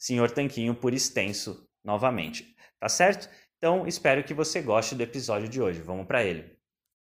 Senhor Tanquinho por extenso novamente. Tá certo? Então, espero que você goste do episódio de hoje. Vamos para ele.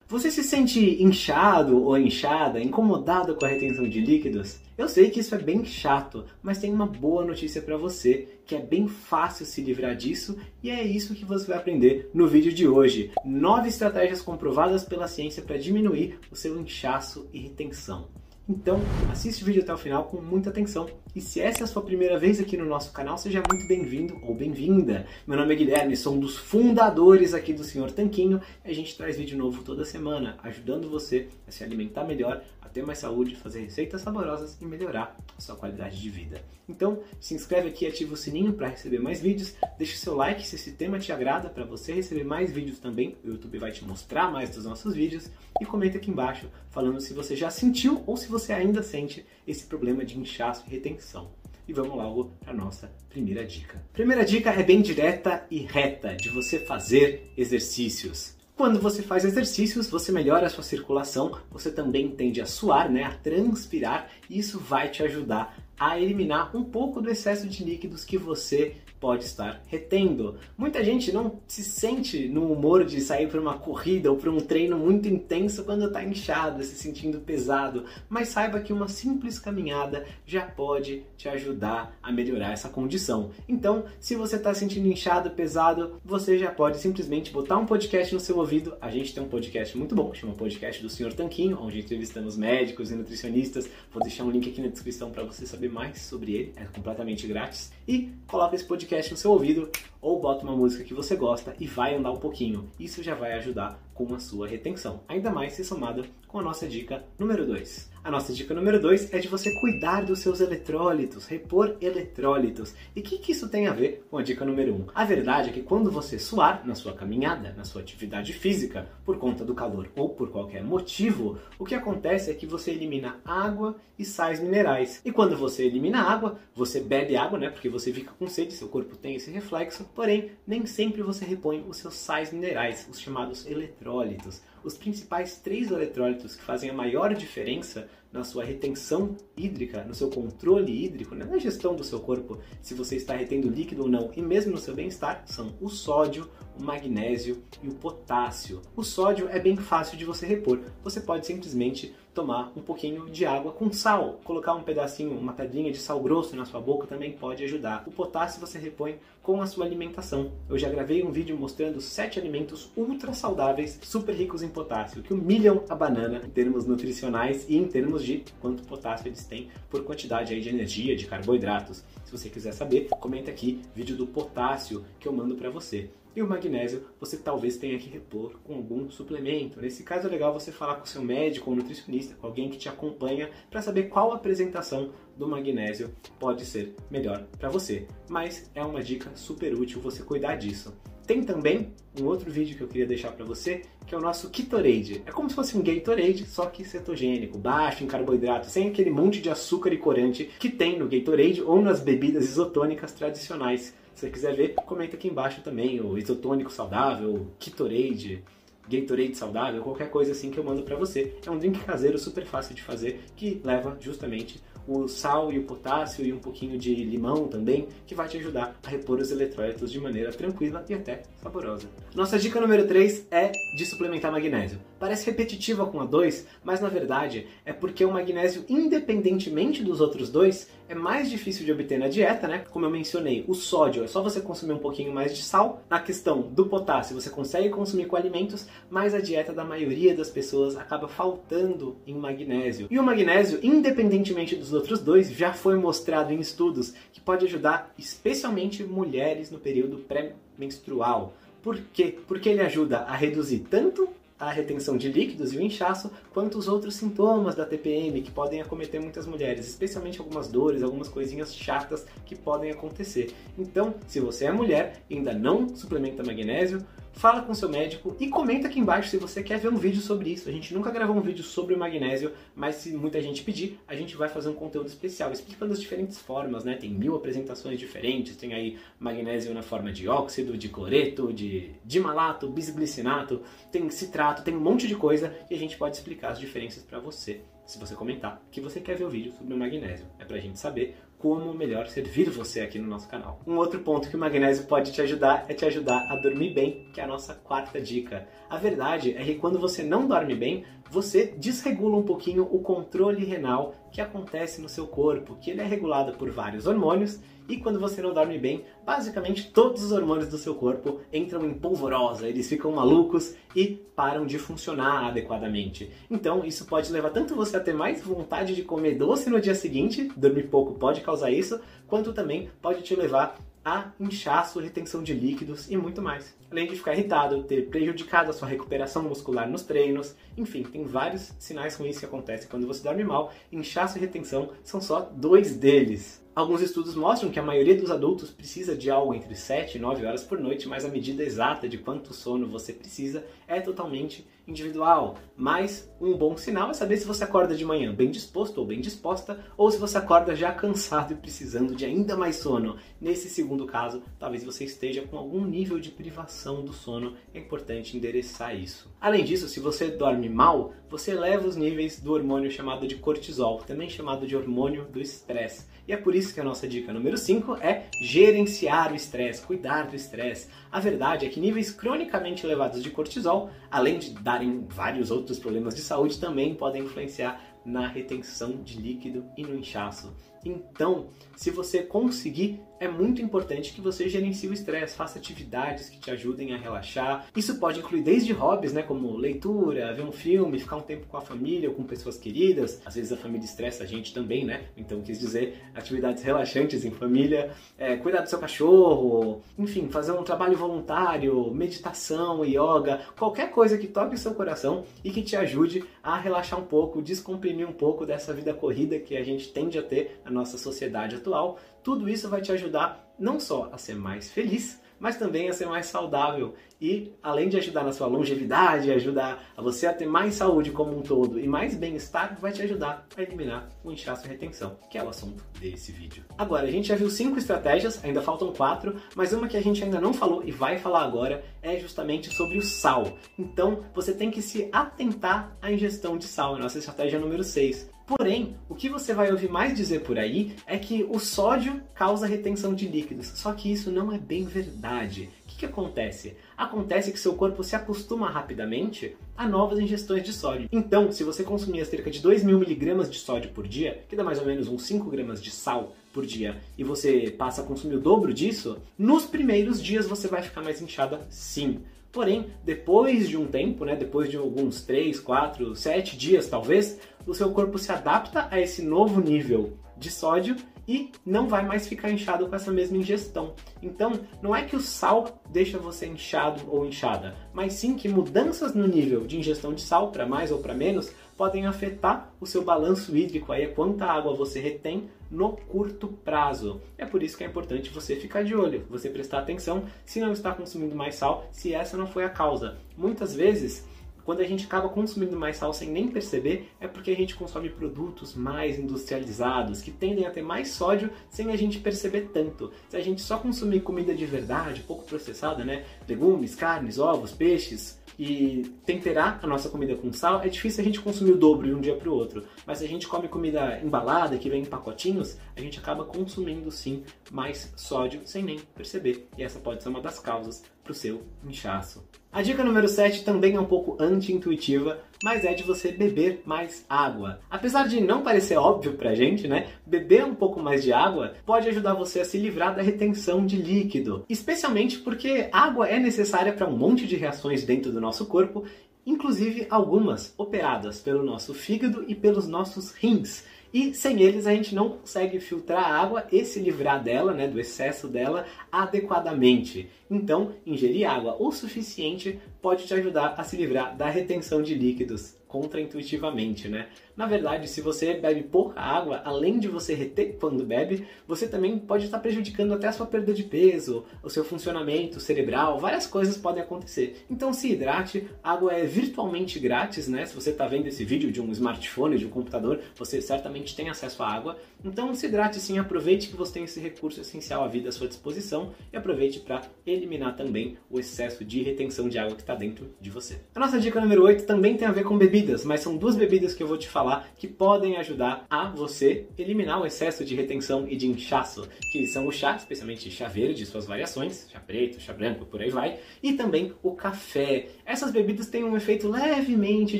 Você se sente inchado ou inchada, incomodado com a retenção de líquidos? Eu sei que isso é bem chato, mas tem uma boa notícia para você, que é bem fácil se livrar disso e é isso que você vai aprender no vídeo de hoje. Nove estratégias comprovadas pela ciência para diminuir o seu inchaço e retenção. Então, assiste o vídeo até o final com muita atenção. E se essa é a sua primeira vez aqui no nosso canal, seja muito bem-vindo ou bem-vinda. Meu nome é Guilherme, sou um dos fundadores aqui do Senhor Tanquinho e a gente traz vídeo novo toda semana, ajudando você a se alimentar melhor, a ter mais saúde, fazer receitas saborosas e melhorar a sua qualidade de vida. Então, se inscreve aqui, ativa o sininho para receber mais vídeos, deixe seu like se esse tema te agrada para você receber mais vídeos também. O YouTube vai te mostrar mais dos nossos vídeos e comenta aqui embaixo falando se você já sentiu ou se você ainda sente esse problema de inchaço e retenção. E vamos logo para a nossa primeira dica. Primeira dica é bem direta e reta, de você fazer exercícios. Quando você faz exercícios, você melhora a sua circulação, você também tende a suar, né, a transpirar, e isso vai te ajudar a eliminar um pouco do excesso de líquidos que você pode estar retendo. Muita gente não se sente no humor de sair para uma corrida ou para um treino muito intenso quando está inchado, se sentindo pesado, mas saiba que uma simples caminhada já pode te ajudar a melhorar essa condição. Então, se você está sentindo inchado, pesado, você já pode simplesmente botar um podcast no seu ouvido. A gente tem um podcast muito bom, chama Podcast do Senhor Tanquinho, onde entrevistamos médicos e nutricionistas. Vou deixar um link aqui na descrição para você saber mais sobre ele, é completamente grátis. E coloca esse podcast podcast no seu ouvido ou bota uma música que você gosta e vai andar um pouquinho. Isso já vai ajudar com a sua retenção. Ainda mais se somada com a nossa dica número 2. A nossa dica número 2 é de você cuidar dos seus eletrólitos, repor eletrólitos. E o que, que isso tem a ver com a dica número 1? Um? A verdade é que quando você suar na sua caminhada, na sua atividade física, por conta do calor ou por qualquer motivo, o que acontece é que você elimina água e sais minerais. E quando você elimina água, você bebe água, né? Porque você fica com sede, seu corpo tem esse reflexo, porém, nem sempre você repõe os seus sais minerais, os chamados eletrólitos os principais três eletrólitos que fazem a maior diferença na sua retenção hídrica, no seu controle hídrico, né, na gestão do seu corpo, se você está retendo líquido ou não, e mesmo no seu bem-estar, são o sódio, o magnésio e o potássio. O sódio é bem fácil de você repor. Você pode simplesmente tomar um pouquinho de água com sal. Colocar um pedacinho, uma pedrinha de sal grosso na sua boca também pode ajudar. O potássio você repõe com a sua alimentação. Eu já gravei um vídeo mostrando sete alimentos ultra saudáveis, super ricos em potássio, que humilham a banana em termos nutricionais e em termos de quanto potássio eles têm por quantidade aí de energia, de carboidratos. Se você quiser saber, comenta aqui vídeo do potássio que eu mando para você. E o magnésio você talvez tenha que repor com algum suplemento. Nesse caso é legal você falar com seu médico ou nutricionista, com alguém que te acompanha, para saber qual apresentação do magnésio pode ser melhor para você. Mas é uma dica super útil você cuidar disso. Tem também um outro vídeo que eu queria deixar para você, que é o nosso Ketorade. É como se fosse um Gatorade, só que cetogênico, baixo em carboidrato, sem aquele monte de açúcar e corante que tem no Gatorade ou nas bebidas isotônicas tradicionais. Se você quiser ver, comenta aqui embaixo também o isotônico saudável, o Ketorade. Gatorade saudável, qualquer coisa assim que eu mando para você. É um drink caseiro super fácil de fazer que leva justamente o sal e o potássio e um pouquinho de limão também, que vai te ajudar a repor os eletrólitos de maneira tranquila e até saborosa. Nossa dica número 3 é de suplementar magnésio. Parece repetitiva com a 2, mas na verdade é porque o magnésio, independentemente dos outros dois, é mais difícil de obter na dieta, né? Como eu mencionei, o sódio é só você consumir um pouquinho mais de sal. Na questão do potássio, você consegue consumir com alimentos, mas a dieta da maioria das pessoas acaba faltando em magnésio. E o magnésio, independentemente dos outros dois, já foi mostrado em estudos que pode ajudar especialmente mulheres no período pré-menstrual. Por quê? Porque ele ajuda a reduzir tanto a retenção de líquidos e o inchaço, quanto os outros sintomas da TPM que podem acometer muitas mulheres, especialmente algumas dores, algumas coisinhas chatas que podem acontecer. Então, se você é mulher e ainda não suplementa magnésio, fala com seu médico e comenta aqui embaixo se você quer ver um vídeo sobre isso. A gente nunca gravou um vídeo sobre o magnésio, mas se muita gente pedir, a gente vai fazer um conteúdo especial explicando as diferentes formas, né? Tem mil apresentações diferentes, tem aí magnésio na forma de óxido, de cloreto, de dimalato, bisglicinato, tem citrato, tem um monte de coisa e a gente pode explicar as diferenças para você se você comentar que você quer ver o vídeo sobre o magnésio. É pra gente saber como melhor servir você aqui no nosso canal. Um outro ponto que o magnésio pode te ajudar é te ajudar a dormir bem, que é a nossa quarta dica. A verdade é que quando você não dorme bem, você desregula um pouquinho o controle renal que acontece no seu corpo, que ele é regulado por vários hormônios e quando você não dorme bem, basicamente todos os hormônios do seu corpo entram em polvorosa, eles ficam malucos e param de funcionar adequadamente. Então, isso pode levar tanto você a ter mais vontade de comer doce no dia seguinte, dormir pouco pode causar isso, quanto também pode te levar a inchaço, retenção de líquidos e muito mais. Além de ficar irritado, ter prejudicado a sua recuperação muscular nos treinos, enfim, tem vários sinais ruins que acontecem quando você dorme mal. Inchaço e retenção são só dois deles. Alguns estudos mostram que a maioria dos adultos precisa de algo entre 7 e 9 horas por noite, mas a medida exata de quanto sono você precisa é totalmente individual. Mas um bom sinal é saber se você acorda de manhã bem disposto ou bem disposta, ou se você acorda já cansado e precisando de ainda mais sono. Nesse segundo caso, talvez você esteja com algum nível de privação do sono, é importante endereçar isso. Além disso, se você dorme mal, você eleva os níveis do hormônio chamado de cortisol, também chamado de hormônio do estresse. E é por isso que a nossa dica número 5 é gerenciar o estresse, cuidar do estresse. A verdade é que níveis cronicamente elevados de cortisol, além de darem vários outros problemas de saúde, também podem influenciar na retenção de líquido e no inchaço. Então, se você conseguir, é muito importante que você gerencie o estresse, faça atividades que te ajudem a relaxar. Isso pode incluir desde hobbies, né, como leitura, ver um filme, ficar um tempo com a família ou com pessoas queridas. Às vezes a família estressa a gente também, né? Então quis dizer atividades relaxantes em família, é, cuidar do seu cachorro, enfim, fazer um trabalho voluntário, meditação, yoga, qualquer coisa que toque o seu coração e que te ajude a relaxar um pouco, descomprimir um pouco dessa vida corrida que a gente tende a ter na nossa sociedade atual. Tudo isso vai te ajudar não só a ser mais feliz, mas também a ser mais saudável. E além de ajudar na sua longevidade, ajudar a você a ter mais saúde como um todo e mais bem-estar, vai te ajudar a eliminar o inchaço e retenção, que é o assunto desse vídeo. Agora, a gente já viu cinco estratégias, ainda faltam quatro, mas uma que a gente ainda não falou e vai falar agora é justamente sobre o sal. Então, você tem que se atentar à ingestão de sal, nossa estratégia número 6. Porém, o que você vai ouvir mais dizer por aí é que o sódio causa retenção de líquidos. Só que isso não é bem verdade. O que, que acontece? Acontece que seu corpo se acostuma rapidamente a novas ingestões de sódio. Então, se você consumia cerca de 2 mil miligramas de sódio por dia, que dá mais ou menos uns 5 gramas de sal por dia, e você passa a consumir o dobro disso, nos primeiros dias você vai ficar mais inchada sim. Porém, depois de um tempo, né, depois de alguns 3, 4, 7 dias talvez, o seu corpo se adapta a esse novo nível de sódio e não vai mais ficar inchado com essa mesma ingestão. Então, não é que o sal deixa você inchado ou inchada, mas sim que mudanças no nível de ingestão de sal, para mais ou para menos, podem afetar o seu balanço hídrico, aí é quanta água você retém no curto prazo. É por isso que é importante você ficar de olho, você prestar atenção se não está consumindo mais sal, se essa não foi a causa. Muitas vezes quando a gente acaba consumindo mais sal sem nem perceber, é porque a gente consome produtos mais industrializados, que tendem a ter mais sódio sem a gente perceber tanto. Se a gente só consumir comida de verdade, pouco processada, né? Legumes, carnes, ovos, peixes, e temperar a nossa comida com sal, é difícil a gente consumir o dobro de um dia para o outro. Mas se a gente come comida embalada, que vem em pacotinhos, a gente acaba consumindo sim mais sódio sem nem perceber. E essa pode ser uma das causas para o seu inchaço. A dica número 7 também é um pouco anti-intuitiva, mas é de você beber mais água. Apesar de não parecer óbvio pra gente, né? Beber um pouco mais de água pode ajudar você a se livrar da retenção de líquido, especialmente porque água é necessária para um monte de reações dentro do nosso corpo, inclusive algumas operadas pelo nosso fígado e pelos nossos rins. E sem eles a gente não consegue filtrar a água e se livrar dela, né, do excesso dela, adequadamente. Então, ingerir água o suficiente pode te ajudar a se livrar da retenção de líquidos contraintuitivamente, né? Na verdade, se você bebe pouca água, além de você reter quando bebe, você também pode estar prejudicando até a sua perda de peso, o seu funcionamento cerebral, várias coisas podem acontecer. Então se hidrate, água é virtualmente grátis, né? Se você está vendo esse vídeo de um smartphone, de um computador, você certamente tem acesso à água. Então se hidrate sim, aproveite que você tem esse recurso essencial à vida à sua disposição e aproveite para eliminar também o excesso de retenção de água que está dentro de você. A nossa dica número 8 também tem a ver com bebidas, mas são duas bebidas que eu vou te falar que podem ajudar a você eliminar o excesso de retenção e de inchaço, que são o chá, especialmente chá verde suas variações, chá preto, chá branco, por aí vai, e também o café. Essas bebidas têm um efeito levemente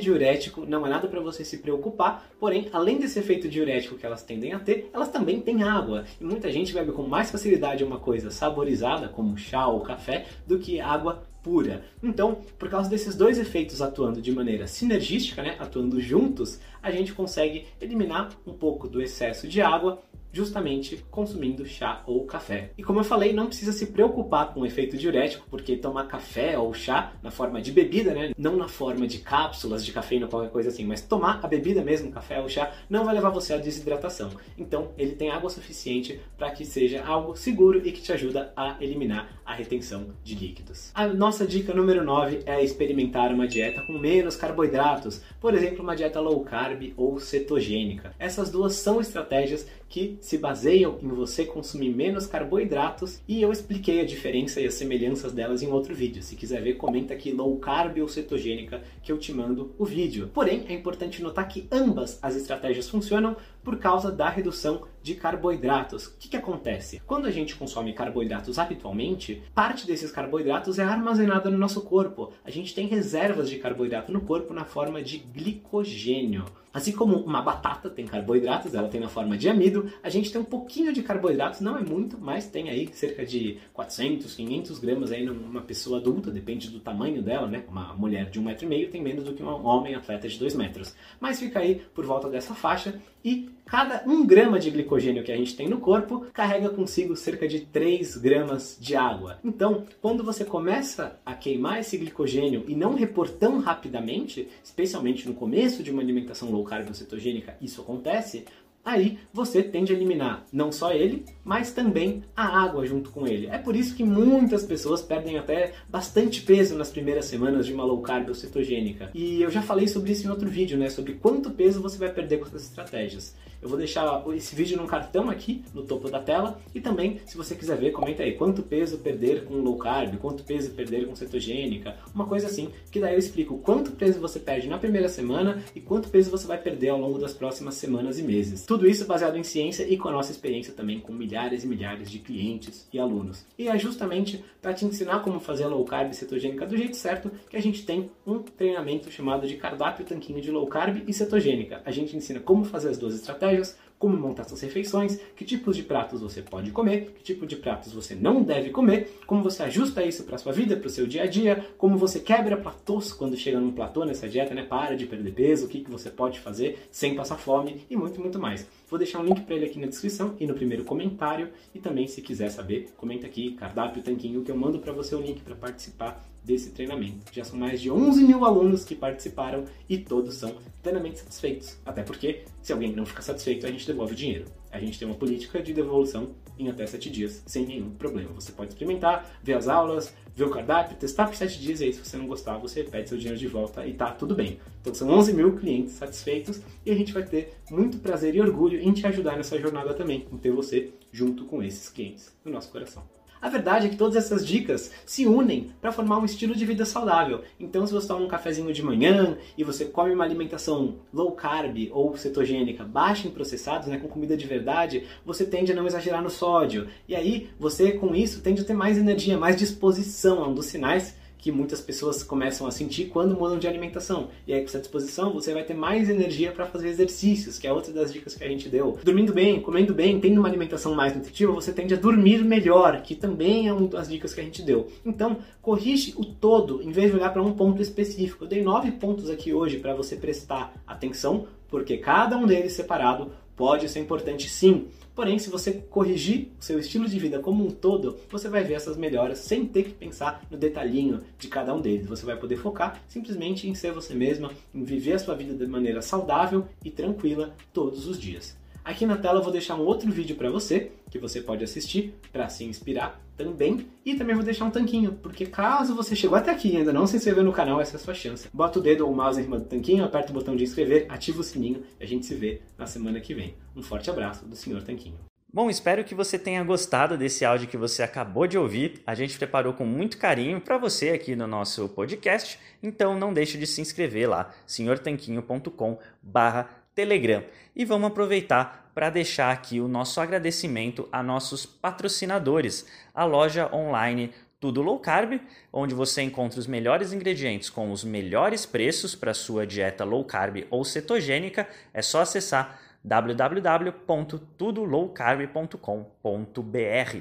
diurético, não é nada para você se preocupar, porém, além desse efeito diurético que elas tendem a ter, elas também têm água. E muita gente bebe com mais facilidade uma coisa saborizada, como chá ou café, do que água pura. Então, por causa desses dois efeitos atuando de maneira sinergística, né, atuando juntos, a gente consegue eliminar um pouco do excesso de água justamente consumindo chá ou café. E como eu falei, não precisa se preocupar com o efeito diurético, porque tomar café ou chá na forma de bebida, né, não na forma de cápsulas de cafeína ou qualquer coisa assim, mas tomar a bebida mesmo, café ou chá, não vai levar você à desidratação. Então, ele tem água suficiente para que seja algo seguro e que te ajuda a eliminar a retenção de líquidos. A nossa dica número 9 é experimentar uma dieta com menos carboidratos, por exemplo, uma dieta low carb ou cetogênica. Essas duas são estratégias que se baseiam em você consumir menos carboidratos e eu expliquei a diferença e as semelhanças delas em outro vídeo. Se quiser ver, comenta aqui low carb ou cetogênica que eu te mando o vídeo. Porém, é importante notar que ambas as estratégias funcionam por causa da redução de carboidratos. O que, que acontece? Quando a gente consome carboidratos habitualmente, parte desses carboidratos é armazenada no nosso corpo. A gente tem reservas de carboidrato no corpo na forma de glicogênio. Assim como uma batata tem carboidratos, ela tem na forma de amido, a gente tem um pouquinho de carboidratos, não é muito, mas tem aí cerca de 400, 500 gramas aí numa pessoa adulta, depende do tamanho dela, né? Uma mulher de 1,5m tem menos do que um homem atleta de 2 metros. Mas fica aí por volta dessa faixa e cada 1 grama de glicogênio que a gente tem no corpo carrega consigo cerca de 3 gramas de água. Então, quando você começa a queimar esse glicogênio e não repor tão rapidamente, especialmente no começo de uma alimentação low carb ou cetogênica, isso acontece, aí você tende a eliminar não só ele, mas também a água junto com ele. É por isso que muitas pessoas perdem até bastante peso nas primeiras semanas de uma low carb ou cetogênica. E eu já falei sobre isso em outro vídeo, né, sobre quanto peso você vai perder com essas estratégias. Eu vou deixar esse vídeo num cartão aqui no topo da tela e também, se você quiser ver, comenta aí quanto peso perder com low carb, quanto peso perder com cetogênica, uma coisa assim, que daí eu explico quanto peso você perde na primeira semana e quanto peso você vai perder ao longo das próximas semanas e meses. Tudo isso baseado em ciência e com a nossa experiência também com milhares e milhares de clientes e alunos. E é justamente para te ensinar como fazer low carb cetogênica do jeito certo que a gente tem um treinamento chamado de cardápio tanquinho de low carb e cetogênica. A gente ensina como fazer as duas estratégias estratégias, como montar suas refeições, que tipos de pratos você pode comer, que tipo de pratos você não deve comer, como você ajusta isso para sua vida, para o seu dia a dia, como você quebra platôs quando chega num platô nessa dieta, né? Para de perder peso, o que, que você pode fazer sem passar fome e muito, muito mais. Vou deixar um link para ele aqui na descrição e no primeiro comentário. E também, se quiser saber, comenta aqui, cardápio tanquinho, que eu mando para você o link para participar desse treinamento. Já são mais de 11 mil alunos que participaram e todos são plenamente satisfeitos. Até porque, se alguém não ficar satisfeito, a gente devolve o dinheiro. A gente tem uma política de devolução em até 7 dias, sem nenhum problema. Você pode experimentar, ver as aulas, ver o cardápio, testar por 7 dias e aí se você não gostar, você pede seu dinheiro de volta e tá tudo bem. Então são 11 mil clientes satisfeitos e a gente vai ter muito prazer e orgulho em te ajudar nessa jornada também, em ter você junto com esses clientes no nosso coração. A verdade é que todas essas dicas se unem para formar um estilo de vida saudável. Então, se você toma um cafezinho de manhã e você come uma alimentação low carb ou cetogênica, baixa em processados, né, com comida de verdade, você tende a não exagerar no sódio. E aí, você com isso tende a ter mais energia, mais disposição. É um dos sinais que muitas pessoas começam a sentir quando mudam de alimentação. E aí, com essa disposição, você vai ter mais energia para fazer exercícios, que é outra das dicas que a gente deu. Dormindo bem, comendo bem, tendo uma alimentação mais nutritiva, você tende a dormir melhor, que também é uma das dicas que a gente deu. Então, corrige o todo, em vez de olhar para um ponto específico. Eu dei nove pontos aqui hoje para você prestar atenção, porque cada um deles separado pode ser importante sim. Porém, se você corrigir o seu estilo de vida como um todo, você vai ver essas melhoras sem ter que pensar no detalhinho de cada um deles. Você vai poder focar simplesmente em ser você mesma, em viver a sua vida de maneira saudável e tranquila todos os dias. Aqui na tela eu vou deixar um outro vídeo para você, que você pode assistir para se inspirar também. E também vou deixar um tanquinho, porque caso você chegou até aqui e ainda não se inscreveu no canal, essa é a sua chance. Bota o dedo ou o mouse em cima do tanquinho, aperta o botão de inscrever, ativa o sininho e a gente se vê na semana que vem. Um forte abraço do Sr. Tanquinho. Bom, espero que você tenha gostado desse áudio que você acabou de ouvir. A gente preparou com muito carinho para você aqui no nosso podcast, então não deixe de se inscrever lá, senhortanquinho.com/barra Telegram. E vamos aproveitar para deixar aqui o nosso agradecimento a nossos patrocinadores, a loja online Tudo Low Carb, onde você encontra os melhores ingredientes com os melhores preços para sua dieta low carb ou cetogênica. É só acessar www.tudolowcarb.com.br.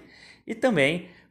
E também